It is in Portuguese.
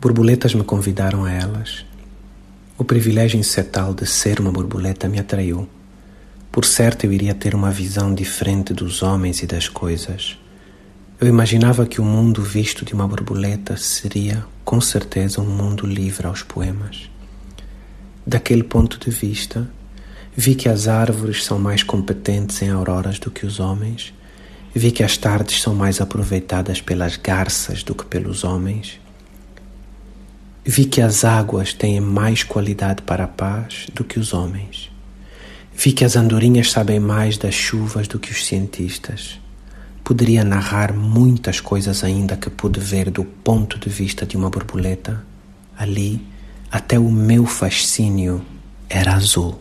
Borboletas me convidaram a elas. O privilégio incetal de ser uma borboleta me atraiu. Por certo, eu iria ter uma visão diferente dos homens e das coisas. Eu imaginava que o mundo visto de uma borboleta seria, com certeza, um mundo livre aos poemas. Daquele ponto de vista, vi que as árvores são mais competentes em auroras do que os homens, vi que as tardes são mais aproveitadas pelas garças do que pelos homens, vi que as águas têm mais qualidade para a paz do que os homens, vi que as andorinhas sabem mais das chuvas do que os cientistas poderia narrar muitas coisas ainda que pude ver do ponto de vista de uma borboleta. Ali, até o meu fascínio era azul.